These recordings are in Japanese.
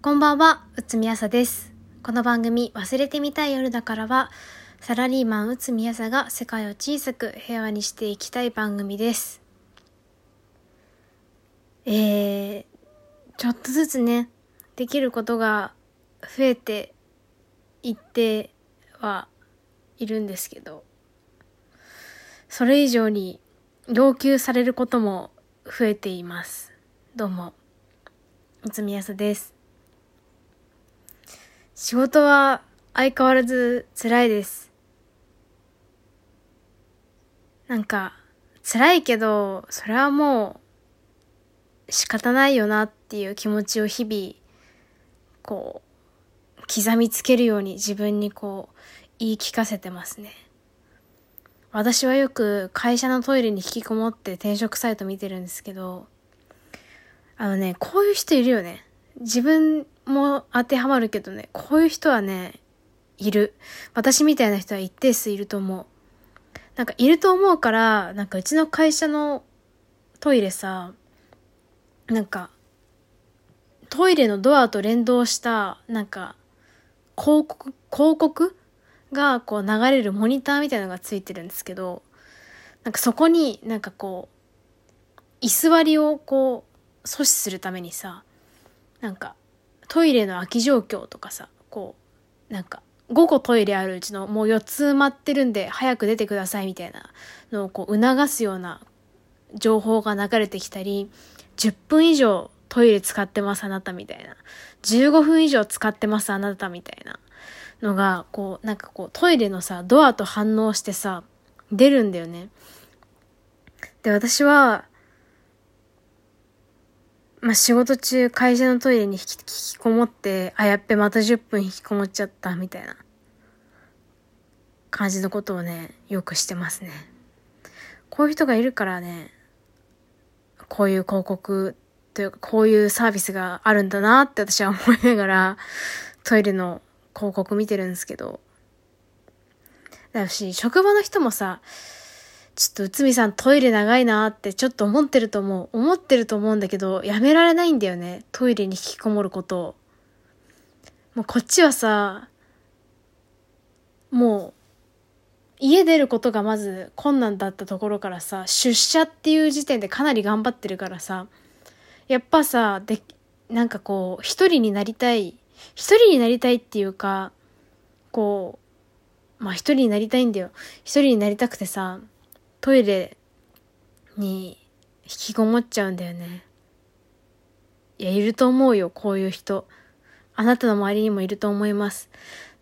こんばんは、うつみあさです。この番組、忘れてみたい夜だからは、サラリーマンうつみあさが世界を小さく平和にしていきたい番組です。えー、ちょっとずつね、できることが増えていってはいるんですけど、それ以上に要求されることも増えています。どうも、うつみあさです。仕事は相変わらず辛いです。なんか、辛いけど、それはもう仕方ないよなっていう気持ちを日々、こう、刻みつけるように自分にこう、言い聞かせてますね。私はよく会社のトイレに引きこもって転職サイト見てるんですけど、あのね、こういう人いるよね。自分も当てはまるけどね、こういう人はね、いる。私みたいな人は一定数いると思う。なんかいると思うから、なんかうちの会社のトイレさ、なんか、トイレのドアと連動した、なんか、広告、広告がこう流れるモニターみたいなのがついてるんですけど、なんかそこになんかこう、居座りをこう、阻止するためにさ、なんか、トイレの空き状況とかさ、こう、なんか、5個トイレあるうちのもう4つ埋まってるんで早く出てくださいみたいなのをこう促すような情報が流れてきたり、10分以上トイレ使ってますあなたみたいな。15分以上使ってますあなたみたいなのが、こう、なんかこうトイレのさ、ドアと反応してさ、出るんだよね。で、私は、まあ、仕事中会社のトイレに引きこもって、あ、やっべ、また10分引きこもっちゃった、みたいな感じのことをね、よくしてますね。こういう人がいるからね、こういう広告というか、こういうサービスがあるんだなって私は思いながら、トイレの広告見てるんですけど。だし、職場の人もさ、ちょっと内海さんトイレ長いなってちょっと思ってると思う。思ってると思うんだけど、やめられないんだよね。トイレに引きこもることを。もうこっちはさ、もう、家出ることがまず困難だったところからさ、出社っていう時点でかなり頑張ってるからさ、やっぱさ、で、なんかこう、一人になりたい、一人になりたいっていうか、こう、まあ一人になりたいんだよ。一人になりたくてさ、トイレに引きこもっちゃうんだよね。いや、いると思うよ、こういう人。あなたの周りにもいると思います。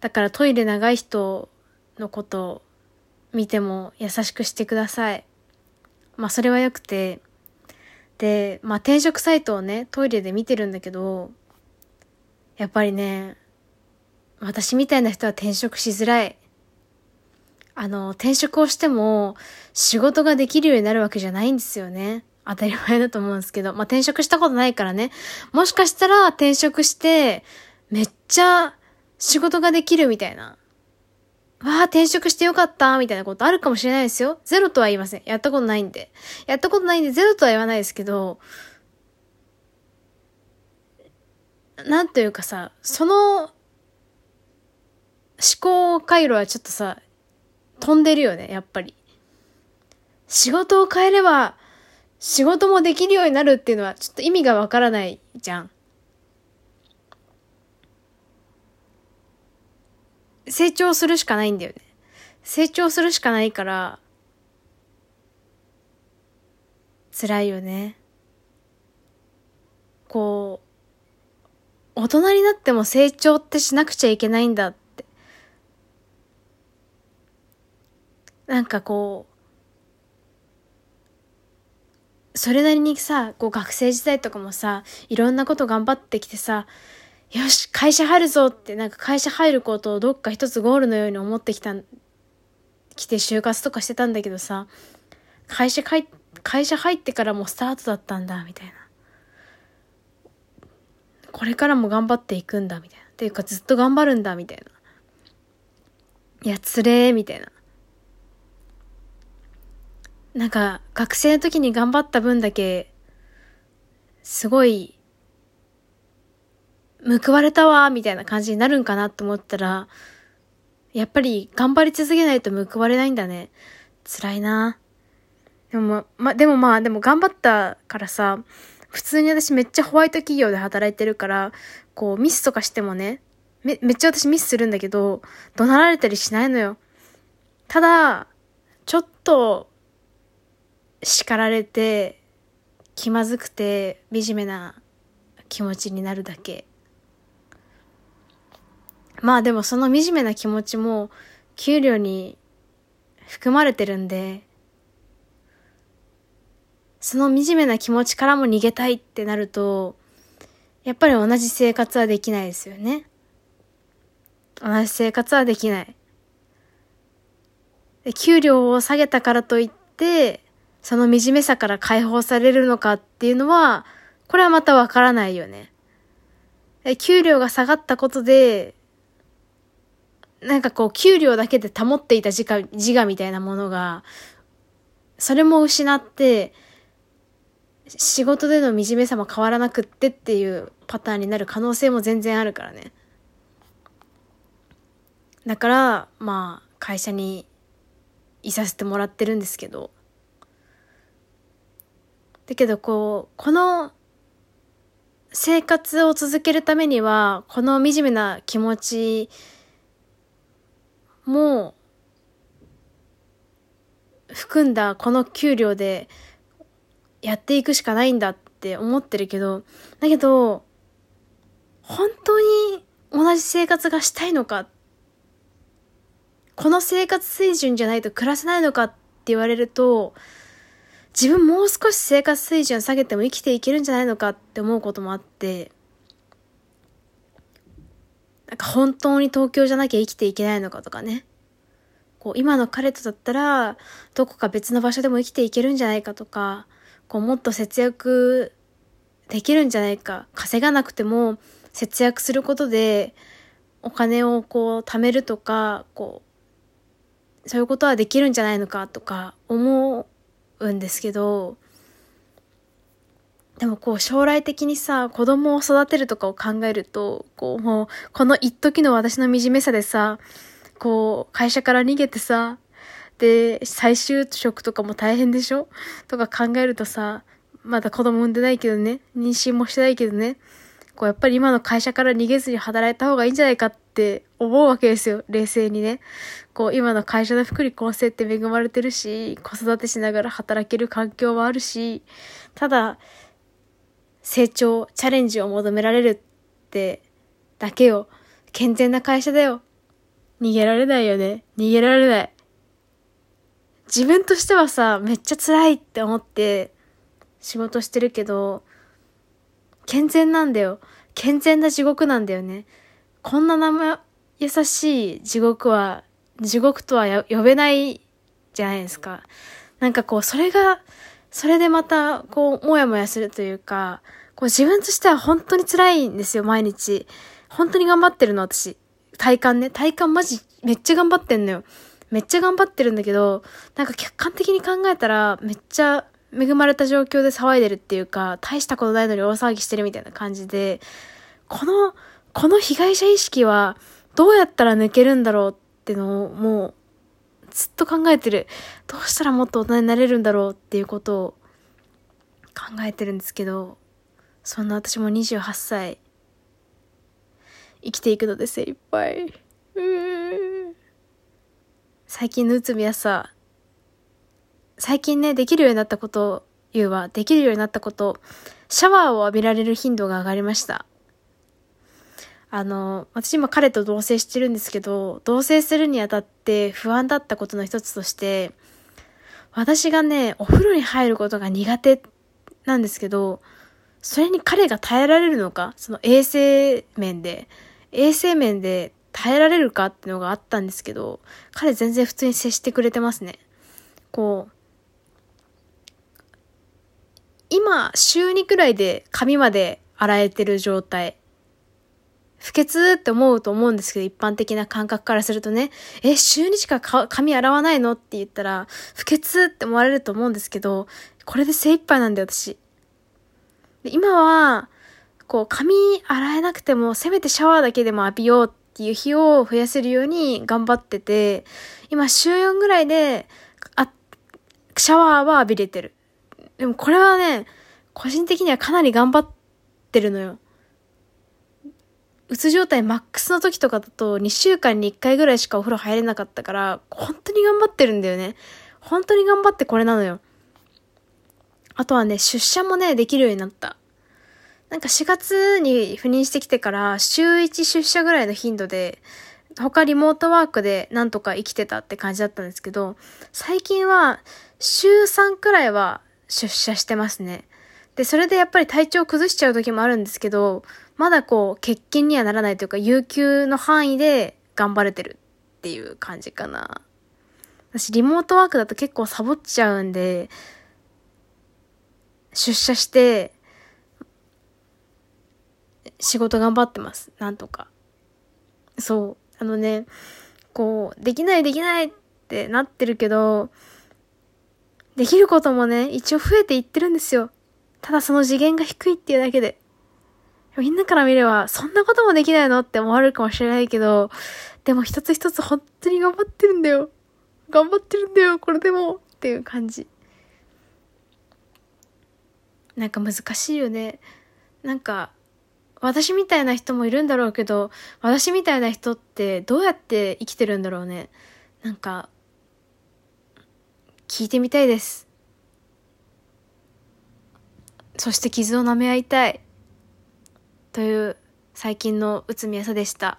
だからトイレ長い人のことを見ても優しくしてください。まあそれはよくて。で、まあ転職サイトをね、トイレで見てるんだけど、やっぱりね、私みたいな人は転職しづらい。あの、転職をしても仕事ができるようになるわけじゃないんですよね。当たり前だと思うんですけど。まあ、転職したことないからね。もしかしたら転職してめっちゃ仕事ができるみたいな。わあ、転職してよかったみたいなことあるかもしれないですよ。ゼロとは言いません。やったことないんで。やったことないんでゼロとは言わないですけど、なんというかさ、その思考回路はちょっとさ、飛んでるよね、やっぱり。仕事を変えれば、仕事もできるようになるっていうのは、ちょっと意味がわからないじゃん。成長するしかないんだよね。成長するしかないから、辛いよね。こう、大人になっても成長ってしなくちゃいけないんだって。なんかこう、それなりにさ、こう学生時代とかもさ、いろんなこと頑張ってきてさ、よし、会社入るぞって、なんか会社入ることをどっか一つゴールのように思ってきた、来て就活とかしてたんだけどさ、会社会、会社入ってからもスタートだったんだ、みたいな。これからも頑張っていくんだ、みたいな。っていうかずっと頑張るんだ、みたいな。いや、つれー、みたいな。なんか、学生の時に頑張った分だけ、すごい、報われたわ、みたいな感じになるんかなと思ったら、やっぱり頑張り続けないと報われないんだね。辛いな。でもま、でもまあ、でも頑張ったからさ、普通に私めっちゃホワイト企業で働いてるから、こうミスとかしてもね、め、めっちゃ私ミスするんだけど、怒鳴られたりしないのよ。ただ、ちょっと、叱られて、気まずくて、惨めな気持ちになるだけ。まあでもその惨めな気持ちも、給料に含まれてるんで、その惨めな気持ちからも逃げたいってなると、やっぱり同じ生活はできないですよね。同じ生活はできない。で給料を下げたからといって、その惨めさから解放されるのかっていうのは、これはまたわからないよね。給料が下がったことで、なんかこう、給料だけで保っていた自我自我みたいなものが、それも失って、仕事での惨めさも変わらなくってっていうパターンになる可能性も全然あるからね。だから、まあ、会社にいさせてもらってるんですけど。だけど、こう、この生活を続けるためには、この惨めな気持ちも含んだこの給料でやっていくしかないんだって思ってるけど、だけど、本当に同じ生活がしたいのかこの生活水準じゃないと暮らせないのかって言われると、自分もう少し生活水準下げても生きていけるんじゃないのかって思うこともあって、なんか本当に東京じゃなきゃ生きていけないのかとかね。こう今の彼とだったら、どこか別の場所でも生きていけるんじゃないかとか、こうもっと節約できるんじゃないか。稼がなくても節約することでお金をこう貯めるとか、こうそういうことはできるんじゃないのかとか思ううんですけど、でもこう将来的にさ、子供を育てるとかを考えると、こうもう、この一時の私の惨めさでさ、こう、会社から逃げてさ、で、再就職とかも大変でしょ？とか考えるとさ、まだ子供産んでないけどね、妊娠もしてないけどね、こうやっぱり今の会社から逃げずに働いた方がいいんじゃないかってって思うわけですよ。冷静にね。こう今の会社の福利厚生って恵まれてるし、子育てしながら働ける環境はあるし、ただ、成長、チャレンジを求められるってだけよ。健全な会社だよ。逃げられないよね。逃げられない。自分としてはさ、めっちゃ辛いって思って仕事してるけど、健全なんだよ。健全な地獄なんだよね。こんな生優しい地獄は、地獄とは呼べないじゃないですか。なんかこう、それが、それでまた、こう、もやもやするというか、こう自分としては本当に辛いんですよ、毎日。本当に頑張ってるの、私。体感ね。体感マジ、めっちゃ頑張ってんのよ。めっちゃ頑張ってるんだけど、なんか客観的に考えたら、めっちゃ恵まれた状況で騒いでるっていうか、大したことないのに大騒ぎしてるみたいな感じで、この、この被害者意識はどうやったら抜けるんだろうってのをもうずっと考えてる。どうしたらもっと大人になれるんだろうっていうことを考えてるんですけど、そんな私も28歳、生きていくので精一杯。最近の内海はさ、最近ね、できるようになったことを言うわ。できるようになったこと、シャワーを浴びられる頻度が上がりました。あの、私今彼と同棲してるんですけど、同棲するにあたって不安だったことの一つとして、私がね、お風呂に入ることが苦手なんですけど、それに彼が耐えられるのか？その衛生面で、衛生面で耐えられるかっていうのがあったんですけど、彼全然普通に接してくれてますね。こう、今、週2くらいで髪まで洗えてる状態。不潔って思うと思うんですけど、一般的な感覚からするとね、え、週2しか髪洗わないの？って言ったら、不潔って思われると思うんですけど、これで精一杯なんだよ、私。で今は、こう、髪洗えなくても、せめてシャワーだけでも浴びようっていう日を増やせるように頑張ってて、今週4ぐらいで、あ、シャワーは浴びれてる。でもこれはね、個人的にはかなり頑張ってるのよ。うつ状態マックスの時とかだと2週間に1回ぐらいしかお風呂入れなかったから、本当に頑張ってるんだよね。本当に頑張ってこれなのよ。あとはね、出社もね、できるようになった。なんか4月に赴任してきてから週1出社ぐらいの頻度で、他リモートワークでなんとか生きてたって感じだったんですけど、最近は週3くらいは出社してますね。で、それでやっぱり体調崩しちゃう時もあるんですけど、まだこう、欠勤にはならないというか、有給の範囲で頑張れてるっていう感じかな。私、リモートワークだと結構サボっちゃうんで、出社して、仕事頑張ってます。なんとか。そう。あのね、こう、できないできないってなってるけど、できることもね、一応増えていってるんですよ。ただその次元が低いっていうだけで。みんなから見れば、そんなこともできないのって思われるかもしれないけど、でも一つ一つ本当に頑張ってるんだよ。頑張ってるんだよ、これでも。っていう感じ。なんか難しいよね。なんか、私みたいな人もいるんだろうけど、私みたいな人ってどうやって生きてるんだろうね。なんか、聞いてみたいです。そして傷を舐め合いたい。という最近の内海朝でした。